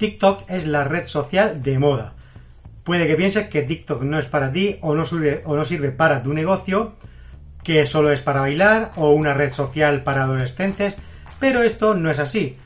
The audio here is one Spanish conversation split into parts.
TikTok es la red social de moda. Puede que pienses que TikTok no es para ti o no sirve, o no sirve para tu negocio, que solo es para bailar o una red social para adolescentes, pero esto no es así.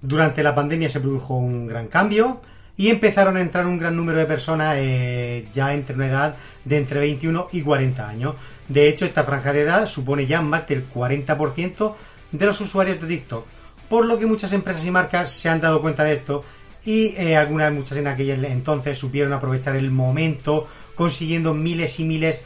Durante la pandemia se produjo un gran cambio y empezaron a entrar un gran número de personas eh, ya entre una edad de entre 21 y 40 años. De hecho, esta franja de edad supone ya más del 40% de los usuarios de TikTok, por lo que muchas empresas y marcas se han dado cuenta de esto y eh, algunas, muchas en aquel entonces supieron aprovechar el momento consiguiendo miles y miles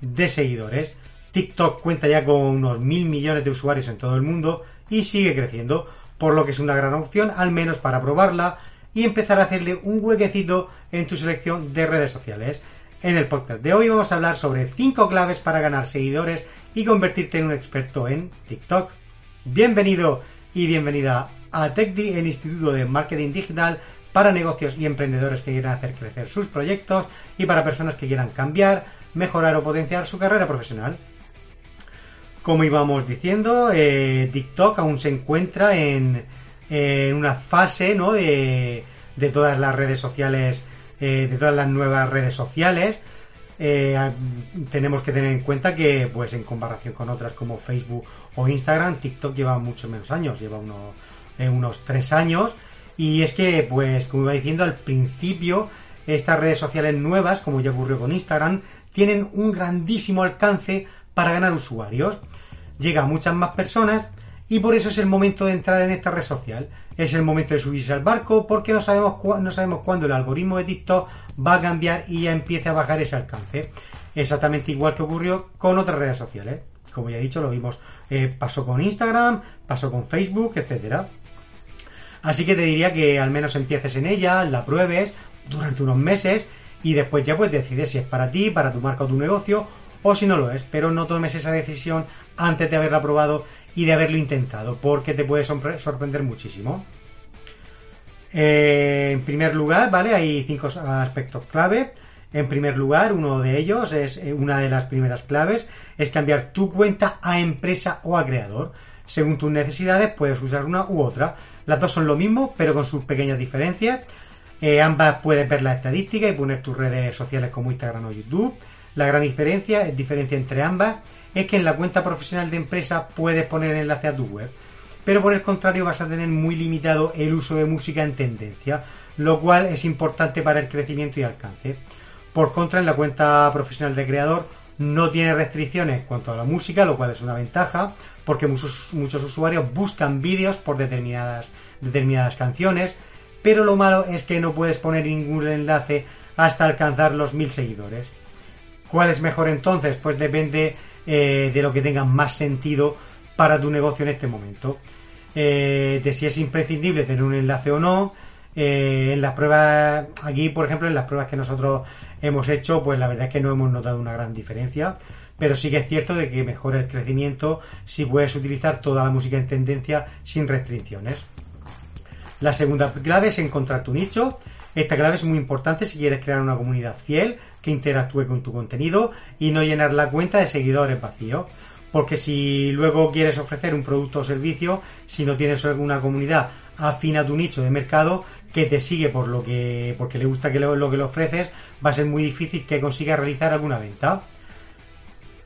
de seguidores. TikTok cuenta ya con unos mil millones de usuarios en todo el mundo y sigue creciendo, por lo que es una gran opción, al menos para probarla y empezar a hacerle un huequecito en tu selección de redes sociales. En el podcast de hoy vamos a hablar sobre 5 claves para ganar seguidores y convertirte en un experto en TikTok. Bienvenido y bienvenida a TechDi, el Instituto de Marketing Digital para negocios y emprendedores que quieran hacer crecer sus proyectos y para personas que quieran cambiar, mejorar o potenciar su carrera profesional. Como íbamos diciendo, eh, TikTok aún se encuentra en, en una fase ¿no? de, todas las redes sociales, eh, de todas las nuevas redes sociales. Eh, tenemos que tener en cuenta que, pues en comparación con otras como Facebook o Instagram, TikTok lleva mucho menos años, lleva unos, eh, unos tres años. Y es que, pues, como iba diciendo al principio, estas redes sociales nuevas, como ya ocurrió con Instagram, tienen un grandísimo alcance para ganar usuarios. Llega a muchas más personas y por eso es el momento de entrar en esta red social. Es el momento de subirse al barco porque no sabemos, no sabemos cuándo el algoritmo de TikTok va a cambiar y ya empiece a bajar ese alcance. Exactamente igual que ocurrió con otras redes sociales. Como ya he dicho, lo vimos, eh, pasó con Instagram, pasó con Facebook, etcétera. Así que te diría que al menos empieces en ella, la pruebes durante unos meses y después ya pues decides si es para ti, para tu marca o tu negocio o si no lo es, pero no tomes esa decisión antes de haberla probado y de haberlo intentado, porque te puede sorprender muchísimo. Eh, en primer lugar, ¿vale? Hay cinco aspectos clave. En primer lugar, uno de ellos es eh, una de las primeras claves, es cambiar tu cuenta a empresa o a creador. Según tus necesidades, puedes usar una u otra. Las dos son lo mismo, pero con sus pequeñas diferencias. Eh, ambas puedes ver la estadística y poner tus redes sociales como Instagram o YouTube. La gran diferencia, diferencia entre ambas, es que en la cuenta profesional de empresa puedes poner enlace a tu web. Pero por el contrario vas a tener muy limitado el uso de música en tendencia, lo cual es importante para el crecimiento y alcance. Por contra, en la cuenta profesional de creador no tiene restricciones en cuanto a la música, lo cual es una ventaja, porque muchos, usuarios buscan vídeos por determinadas, determinadas canciones, pero lo malo es que no puedes poner ningún enlace hasta alcanzar los mil seguidores. ¿Cuál es mejor entonces? Pues depende eh, de lo que tenga más sentido para tu negocio en este momento. Eh, de si es imprescindible tener un enlace o no. Eh, en las pruebas, aquí por ejemplo, en las pruebas que nosotros hemos hecho, pues la verdad es que no hemos notado una gran diferencia. Pero sí que es cierto de que mejora el crecimiento si puedes utilizar toda la música en tendencia sin restricciones. La segunda clave es encontrar tu nicho. Esta clave es muy importante si quieres crear una comunidad fiel que interactúe con tu contenido y no llenar la cuenta de seguidores vacíos. Porque si luego quieres ofrecer un producto o servicio, si no tienes alguna comunidad afina a tu nicho de mercado que te sigue por lo que porque le gusta que lo, lo que le ofreces, va a ser muy difícil que consigas realizar alguna venta.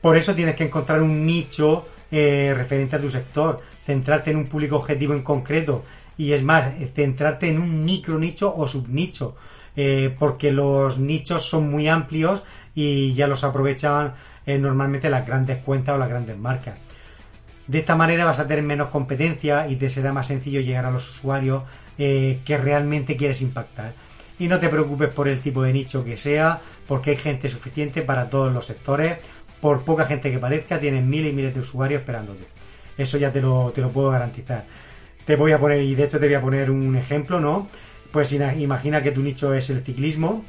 Por eso tienes que encontrar un nicho eh, referente a tu sector, centrarte en un público objetivo en concreto y es más, centrarte en un micro nicho o subnicho, eh, porque los nichos son muy amplios y ya los aprovechan eh, normalmente las grandes cuentas o las grandes marcas. De esta manera vas a tener menos competencia y te será más sencillo llegar a los usuarios eh, que realmente quieres impactar. Y no te preocupes por el tipo de nicho que sea, porque hay gente suficiente para todos los sectores. Por poca gente que parezca, tienes miles y miles de usuarios esperándote. Eso ya te lo, te lo puedo garantizar. Te voy a poner, y de hecho te voy a poner un ejemplo, ¿no? Pues ina- imagina que tu nicho es el ciclismo,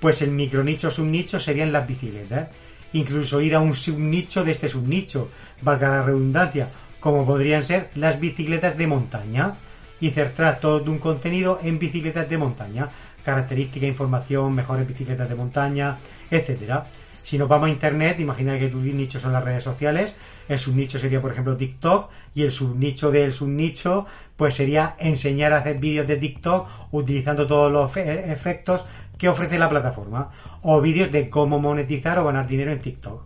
pues el micronicho subnicho serían las bicicletas. Incluso ir a un subnicho de este subnicho, valga la redundancia, como podrían ser las bicicletas de montaña y centrar todo un contenido en bicicletas de montaña, característica, información, mejores bicicletas de montaña, etcétera. Si nos vamos a internet, imagina que tu nicho son las redes sociales, el subnicho sería por ejemplo TikTok y el subnicho del subnicho pues sería enseñar a hacer vídeos de TikTok utilizando todos los fe- efectos que ofrece la plataforma o vídeos de cómo monetizar o ganar dinero en TikTok.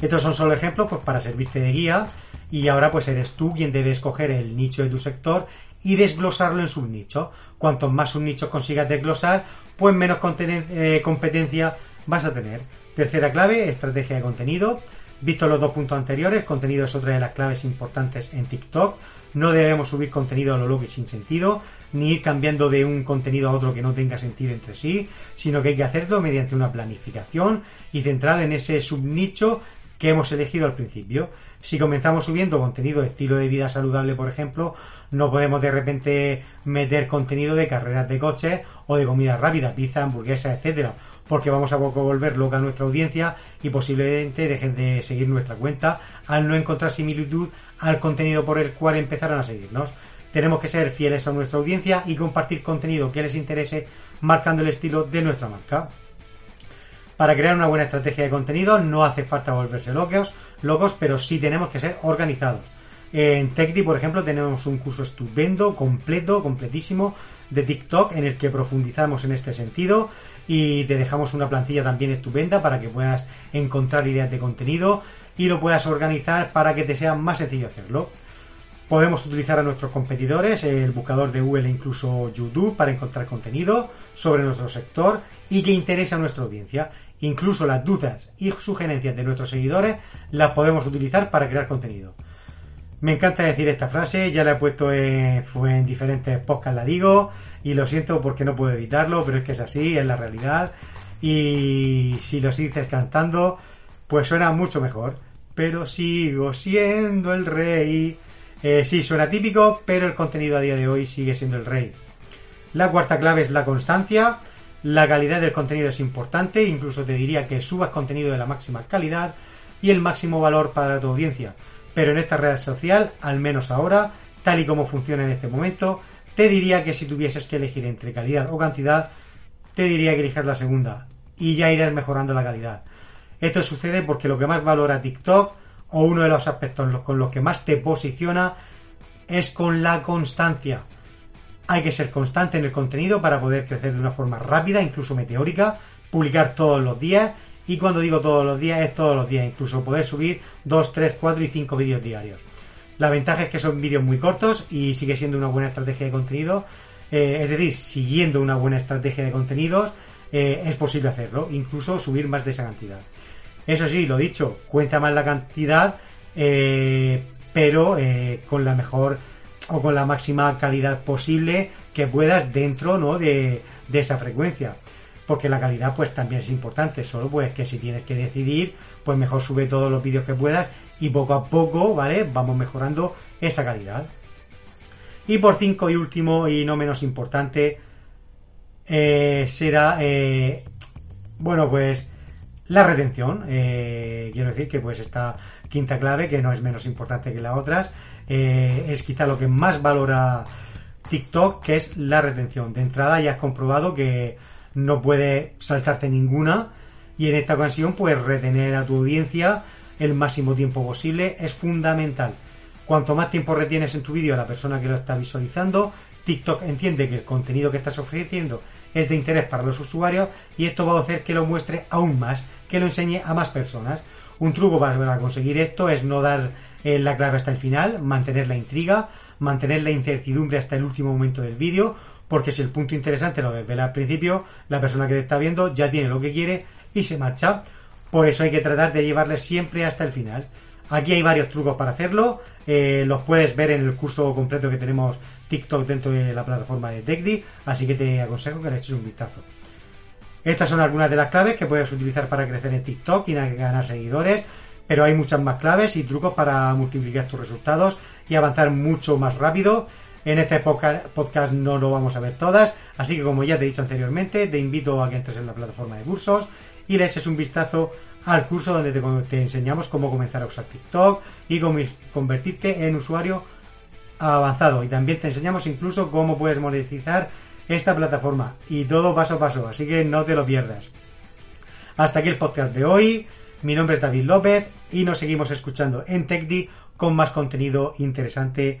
Estos son solo ejemplos pues para servirte de guía y ahora pues eres tú quien debe escoger el nicho de tu sector y desglosarlo en subnichos. Cuantos más subnichos consigas desglosar, pues menos eh, competencia vas a tener. Tercera clave, estrategia de contenido. Visto los dos puntos anteriores, contenido es otra de las claves importantes en TikTok. No debemos subir contenido a lo loco y sin sentido, ni ir cambiando de un contenido a otro que no tenga sentido entre sí, sino que hay que hacerlo mediante una planificación y centrado en ese subnicho que hemos elegido al principio. Si comenzamos subiendo contenido de estilo de vida saludable, por ejemplo, no podemos de repente meter contenido de carreras de coches o de comida rápida, pizza, hamburguesa, etcétera, porque vamos a volver loca a nuestra audiencia y posiblemente dejen de seguir nuestra cuenta al no encontrar similitud al contenido por el cual empezaron a seguirnos. Tenemos que ser fieles a nuestra audiencia y compartir contenido que les interese marcando el estilo de nuestra marca. Para crear una buena estrategia de contenido no hace falta volverse locos, locos, pero sí tenemos que ser organizados. En TechDi, por ejemplo, tenemos un curso estupendo, completo, completísimo de TikTok en el que profundizamos en este sentido y te dejamos una plantilla también estupenda para que puedas encontrar ideas de contenido y lo puedas organizar para que te sea más sencillo hacerlo. Podemos utilizar a nuestros competidores, el buscador de Google e incluso YouTube para encontrar contenido sobre nuestro sector y que interese a nuestra audiencia. Incluso las dudas y sugerencias de nuestros seguidores las podemos utilizar para crear contenido. Me encanta decir esta frase, ya la he puesto en, diferentes podcasts, la digo, y lo siento porque no puedo evitarlo, pero es que es así, es la realidad. Y si lo dices cantando, pues suena mucho mejor. Pero sigo siendo el rey. Eh, sí, suena típico, pero el contenido a día de hoy sigue siendo el rey. La cuarta clave es la constancia. La calidad del contenido es importante, incluso te diría que subas contenido de la máxima calidad y el máximo valor para tu audiencia. Pero en esta red social, al menos ahora, tal y como funciona en este momento, te diría que si tuvieses que elegir entre calidad o cantidad, te diría que elijas la segunda y ya irás mejorando la calidad. Esto sucede porque lo que más valora TikTok o uno de los aspectos con los que más te posiciona es con la constancia. Hay que ser constante en el contenido para poder crecer de una forma rápida, incluso meteórica, publicar todos los días y cuando digo todos los días es todos los días, incluso poder subir 2, 3, 4 y 5 vídeos diarios. La ventaja es que son vídeos muy cortos y sigue siendo una buena estrategia de contenido. Eh, es decir, siguiendo una buena estrategia de contenidos eh, es posible hacerlo, incluso subir más de esa cantidad. Eso sí, lo dicho, cuenta más la cantidad, eh, pero con la mejor o con la máxima calidad posible que puedas dentro ¿no? de esa frecuencia porque la calidad pues también es importante, solo pues que si tienes que decidir, pues mejor sube todos los vídeos que puedas y poco a poco, ¿vale? Vamos mejorando esa calidad. Y por cinco y último y no menos importante, eh, será, eh, bueno pues la retención. Eh, quiero decir que pues esta quinta clave, que no es menos importante que las otras, es quizá lo que más valora TikTok, que es la retención. De entrada ya has comprobado que no puede saltarte ninguna y en esta ocasión pues retener a tu audiencia el máximo tiempo posible es fundamental. Cuanto más tiempo retienes en tu vídeo a la persona que lo está visualizando, TikTok entiende que el contenido que estás ofreciendo es de interés para los usuarios y esto va a hacer que lo muestre aún más, que lo enseñe a más personas. Un truco para conseguir esto es no dar eh, la clave hasta el final, mantener la intriga, mantener la incertidumbre hasta el último momento del vídeo, porque si el punto interesante lo desvela al principio, la persona que te está viendo ya tiene lo que quiere y se marcha. Por eso hay que tratar de llevarle siempre hasta el final. Aquí hay varios trucos para hacerlo, eh, los puedes ver en el curso completo que tenemos TikTok dentro de la plataforma de TechDi, así que te aconsejo que le eches un vistazo. Estas son algunas de las claves que puedes utilizar para crecer en TikTok y ganar seguidores. pero hay muchas más claves y trucos para multiplicar tus resultados y avanzar mucho más rápido. En este podcast no lo vamos a ver todas, así que como ya te he dicho anteriormente, te invito a que entres en la plataforma de cursos y le eches un vistazo al curso donde te, enseñamos cómo comenzar a usar TikTok y convertirte en usuario avanzado. Y también te enseñamos incluso cómo puedes monetizar esta plataforma y todo paso a paso, así que no te lo pierdas. Hasta aquí el podcast de hoy. Mi nombre es David López y nos seguimos escuchando en TechDi con más contenido interesante